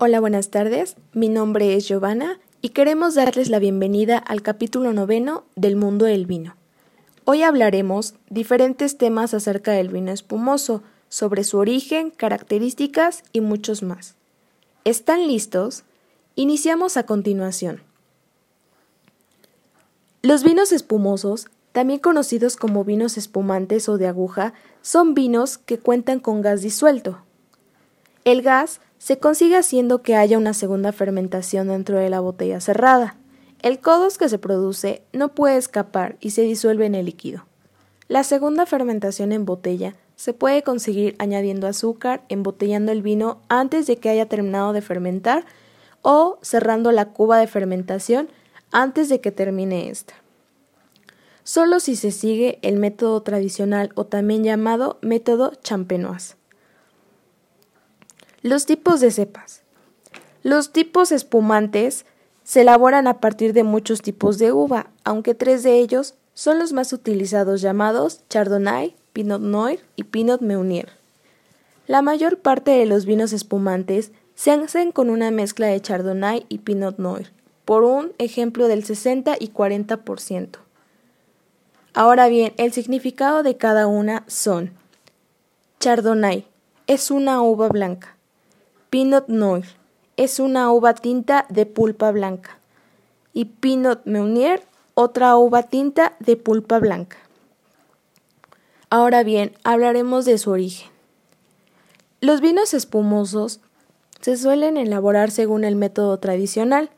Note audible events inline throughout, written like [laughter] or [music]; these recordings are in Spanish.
Hola, buenas tardes. Mi nombre es Giovanna y queremos darles la bienvenida al capítulo noveno del mundo del vino. Hoy hablaremos diferentes temas acerca del vino espumoso, sobre su origen, características y muchos más. ¿Están listos? Iniciamos a continuación. Los vinos espumosos, también conocidos como vinos espumantes o de aguja, son vinos que cuentan con gas disuelto. El gas se consigue haciendo que haya una segunda fermentación dentro de la botella cerrada. El codos que se produce no puede escapar y se disuelve en el líquido. La segunda fermentación en botella se puede conseguir añadiendo azúcar, embotellando el vino antes de que haya terminado de fermentar o cerrando la cuba de fermentación antes de que termine esta. Solo si se sigue el método tradicional o también llamado método champenoise. Los tipos de cepas. Los tipos espumantes se elaboran a partir de muchos tipos de uva, aunque tres de ellos son los más utilizados llamados Chardonnay, Pinot Noir y Pinot Meunier. La mayor parte de los vinos espumantes se hacen con una mezcla de Chardonnay y Pinot Noir, por un ejemplo del 60 y 40%. Ahora bien, el significado de cada una son Chardonnay es una uva blanca. Pinot Noir es una uva tinta de pulpa blanca. Y Pinot Meunier, otra uva tinta de pulpa blanca. Ahora bien, hablaremos de su origen. Los vinos espumosos se suelen elaborar según el método tradicional,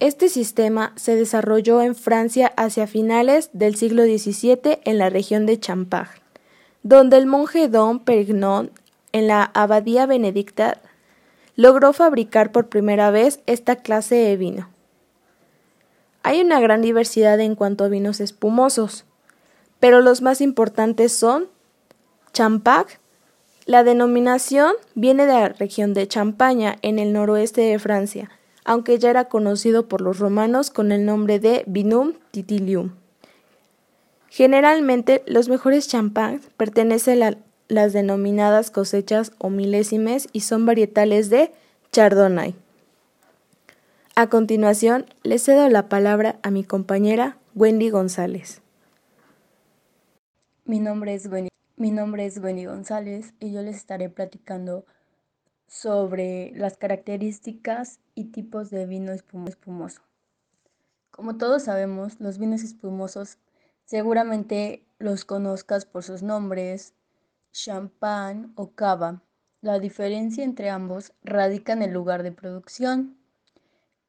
este sistema se desarrolló en Francia hacia finales del siglo XVII en la región de Champagne, donde el monje Don Perignon, en la abadía benedicta, logró fabricar por primera vez esta clase de vino. Hay una gran diversidad en cuanto a vinos espumosos, pero los más importantes son Champagne, la denominación viene de la región de Champaña, en el noroeste de Francia, aunque ya era conocido por los romanos con el nombre de Vinum Titilium. Generalmente, los mejores champagnes pertenecen a las denominadas cosechas o milésimes y son varietales de Chardonnay. A continuación, le cedo la palabra a mi compañera Wendy González. Mi nombre es Wendy, mi nombre es Wendy González y yo les estaré platicando sobre las características y tipos de vino espumoso. Como todos sabemos, los vinos espumosos seguramente los conozcas por sus nombres, champán o cava. La diferencia entre ambos radica en el lugar de producción.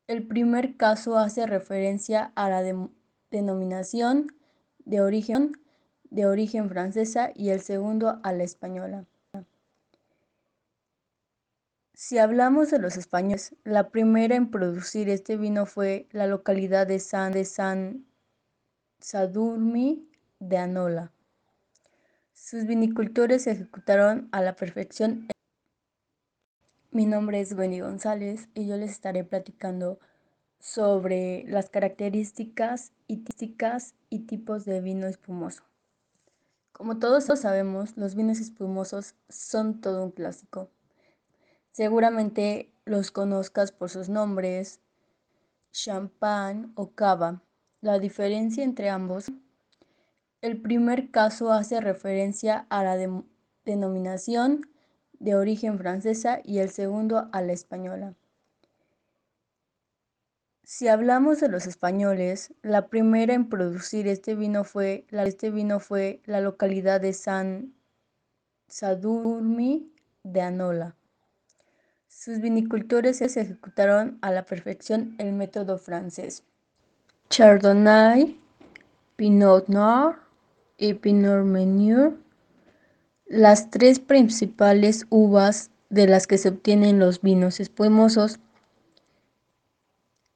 El primer caso hace referencia a la denominación de origen, de origen francesa y el segundo a la española. Si hablamos de los españoles, la primera en producir este vino fue la localidad de San, de San Sadurmi de Anola. Sus vinicultores se ejecutaron a la perfección. Mi nombre es Wendy González y yo les estaré platicando sobre las características y, y tipos de vino espumoso. Como todos sabemos, los vinos espumosos son todo un clásico. Seguramente los conozcas por sus nombres, champán o cava. La diferencia entre ambos, el primer caso hace referencia a la denominación de origen francesa y el segundo a la española. Si hablamos de los españoles, la primera en producir este vino fue la, este vino fue la localidad de San Sadurmi de Anola. Sus vinicultores ejecutaron a la perfección el método francés. Chardonnay, Pinot Noir y Pinot Meunier, las tres principales uvas de las que se obtienen los vinos espumosos,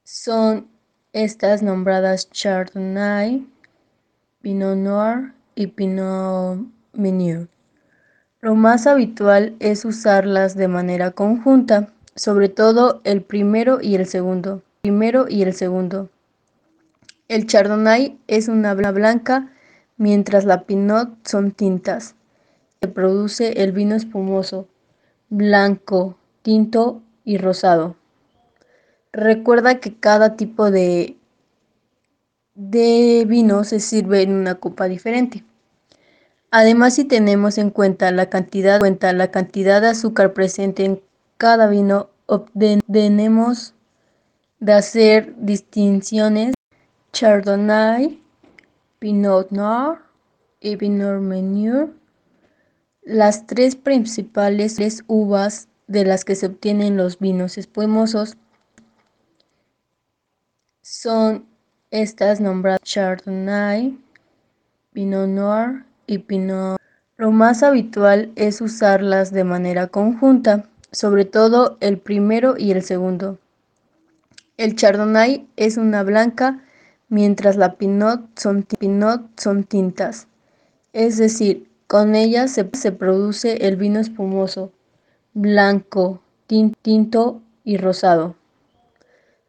son estas nombradas Chardonnay, Pinot Noir y Pinot Meunier. Lo más habitual es usarlas de manera conjunta, sobre todo el primero y el segundo. Primero y el segundo. El Chardonnay es una blanca, mientras la Pinot son tintas. Se produce el vino espumoso, blanco, tinto y rosado. Recuerda que cada tipo de, de vino se sirve en una copa diferente. Además, si tenemos en cuenta la cantidad, cuenta la cantidad de azúcar presente en cada vino, obtenemos de hacer distinciones Chardonnay, Pinot Noir y Pinot Meunier, las tres principales uvas de las que se obtienen los vinos espumosos son estas nombradas Chardonnay, Pinot Noir y Pinot. Lo más habitual es usarlas de manera conjunta, sobre todo el primero y el segundo. El Chardonnay es una blanca, mientras la Pinot son, pinot son tintas. Es decir, con ellas se, se produce el vino espumoso, blanco, tinto y rosado.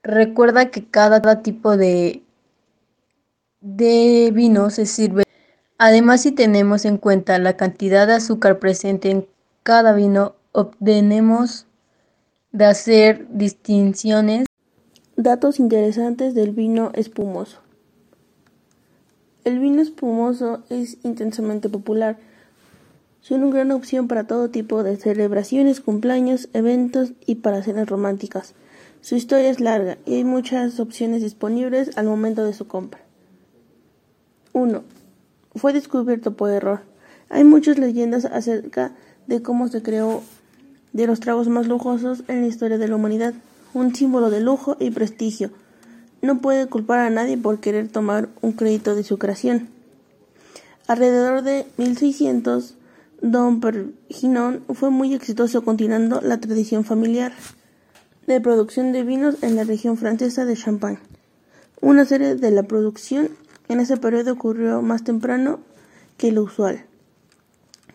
Recuerda que cada tipo de, de vino se sirve. Además, si tenemos en cuenta la cantidad de azúcar presente en cada vino, obtenemos de hacer distinciones. Datos interesantes del vino espumoso. El vino espumoso es intensamente popular. Son una gran opción para todo tipo de celebraciones, cumpleaños, eventos y para cenas románticas. Su historia es larga y hay muchas opciones disponibles al momento de su compra. 1. Fue descubierto por error. Hay muchas leyendas acerca de cómo se creó de los tragos más lujosos en la historia de la humanidad, un símbolo de lujo y prestigio. No puede culpar a nadie por querer tomar un crédito de su creación. Alrededor de 1600, Don Perignon fue muy exitoso continuando la tradición familiar de producción de vinos en la región francesa de Champagne. Una serie de la producción en ese periodo ocurrió más temprano que lo usual.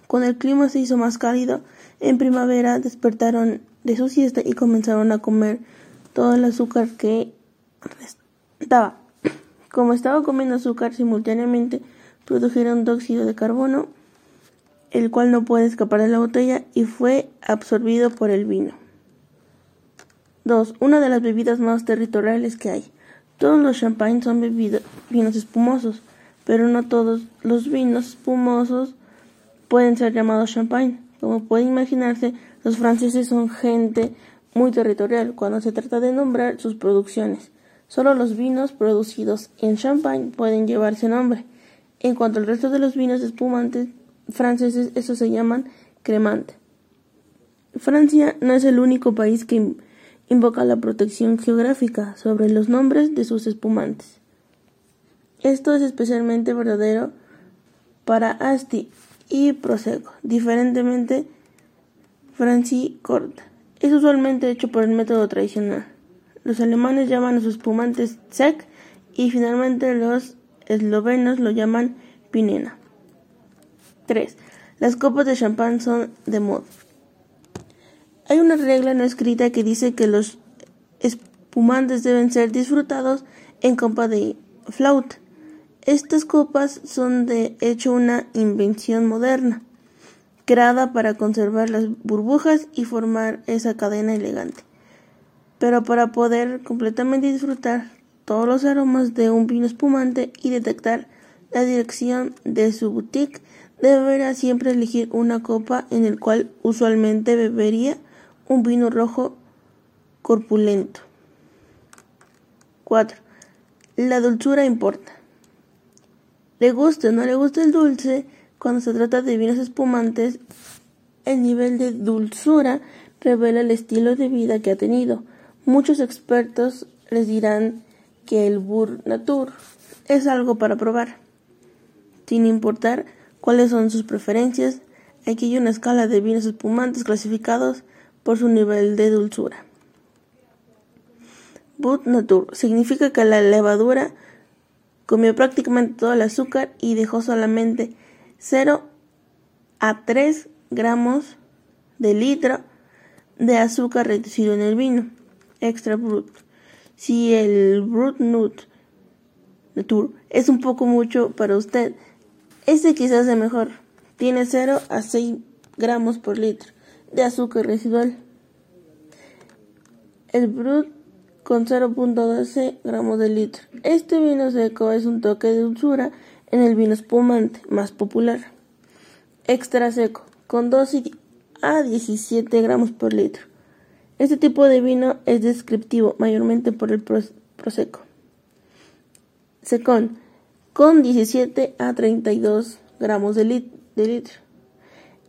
Cuando el clima se hizo más cálido, en primavera despertaron de su siesta y comenzaron a comer todo el azúcar que restaba. [clears throat] Como estaba comiendo azúcar simultáneamente, produjeron dióxido de carbono, el cual no puede escapar de la botella y fue absorbido por el vino. 2. Una de las bebidas más territoriales que hay. Todos los champagnes son vinos espumosos, pero no todos los vinos espumosos pueden ser llamados champagne. Como puede imaginarse, los franceses son gente muy territorial cuando se trata de nombrar sus producciones. Solo los vinos producidos en Champagne pueden llevarse nombre. En cuanto al resto de los vinos espumantes franceses, esos se llaman cremante. Francia no es el único país que invoca la protección geográfica sobre los nombres de sus espumantes. Esto es especialmente verdadero para Asti y Prosecco, diferentemente Franci Corta. Es usualmente hecho por el método tradicional. Los alemanes llaman a sus espumantes Sec y finalmente los eslovenos lo llaman Pinena. 3. Las copas de champán son de moda. Hay una regla no escrita que dice que los espumantes deben ser disfrutados en copa de flauta. Estas copas son de hecho una invención moderna, creada para conservar las burbujas y formar esa cadena elegante. Pero para poder completamente disfrutar todos los aromas de un vino espumante y detectar la dirección de su boutique, deberá siempre elegir una copa en el cual usualmente bebería un vino rojo corpulento. 4. La dulzura importa. Le guste o no le guste el dulce, cuando se trata de vinos espumantes, el nivel de dulzura revela el estilo de vida que ha tenido. Muchos expertos les dirán que el Bur Natur es algo para probar. Sin importar cuáles son sus preferencias, aquí hay una escala de vinos espumantes clasificados por su nivel de dulzura. But Natur significa que la levadura comió prácticamente todo el azúcar y dejó solamente 0 a 3 gramos de litro de azúcar reducido en el vino extra brut. Si el Brut Nut Natur es un poco mucho para usted, este quizás es mejor. Tiene 0 a 6 gramos por litro de azúcar residual. el Brut con 0.12 gramos de litro. Este vino seco es un toque de dulzura en el vino espumante más popular. Extra seco, con 12 a 17 gramos por litro. Este tipo de vino es descriptivo mayormente por el prosecco. Secón, con 17 a 32 gramos de, litro.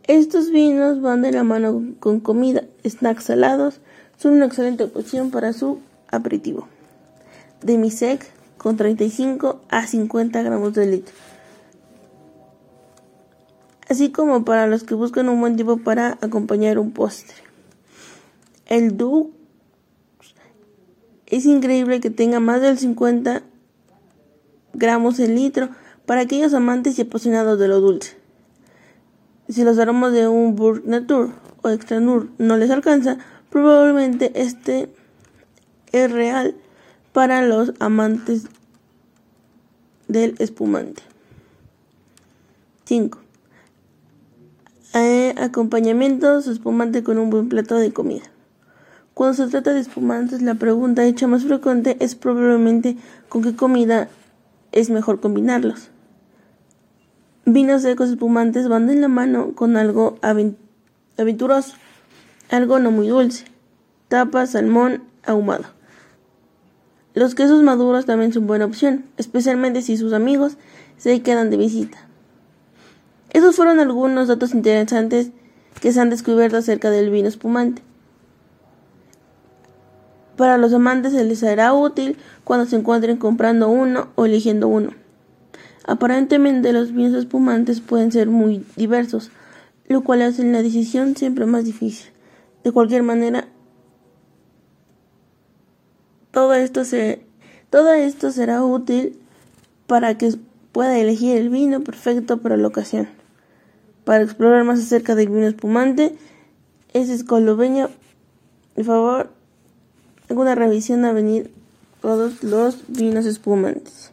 Estos vinos van de la mano con comida, snacks salados, son una excelente opción para su aperitivo. Demisec con 35 a 50 gramos de litro. Así como para los que buscan un buen tipo para acompañar un postre. El Du es increíble que tenga más del 50 gramos el litro para aquellos amantes y apasionados de lo dulce. Si los aromas de un Burg Natur o Extra Nur no les alcanza, probablemente este es real para los amantes del espumante. 5. Eh, acompañamientos espumante con un buen plato de comida. Cuando se trata de espumantes, la pregunta hecha más frecuente es probablemente con qué comida es mejor combinarlos. Vinos secos espumantes van de la mano con algo aventuroso, algo no muy dulce, tapa, salmón, ahumado. Los quesos maduros también son buena opción, especialmente si sus amigos se quedan de visita. Esos fueron algunos datos interesantes que se han descubierto acerca del vino espumante. Para los amantes se les será útil cuando se encuentren comprando uno o eligiendo uno. Aparentemente los vinos espumantes pueden ser muy diversos, lo cual hace la decisión siempre más difícil. De cualquier manera, todo esto, se, todo esto será útil para que pueda elegir el vino perfecto para la ocasión. Para explorar más acerca del vino espumante, es Escoloveña, por favor, alguna revisión a venir todos los vinos espumantes.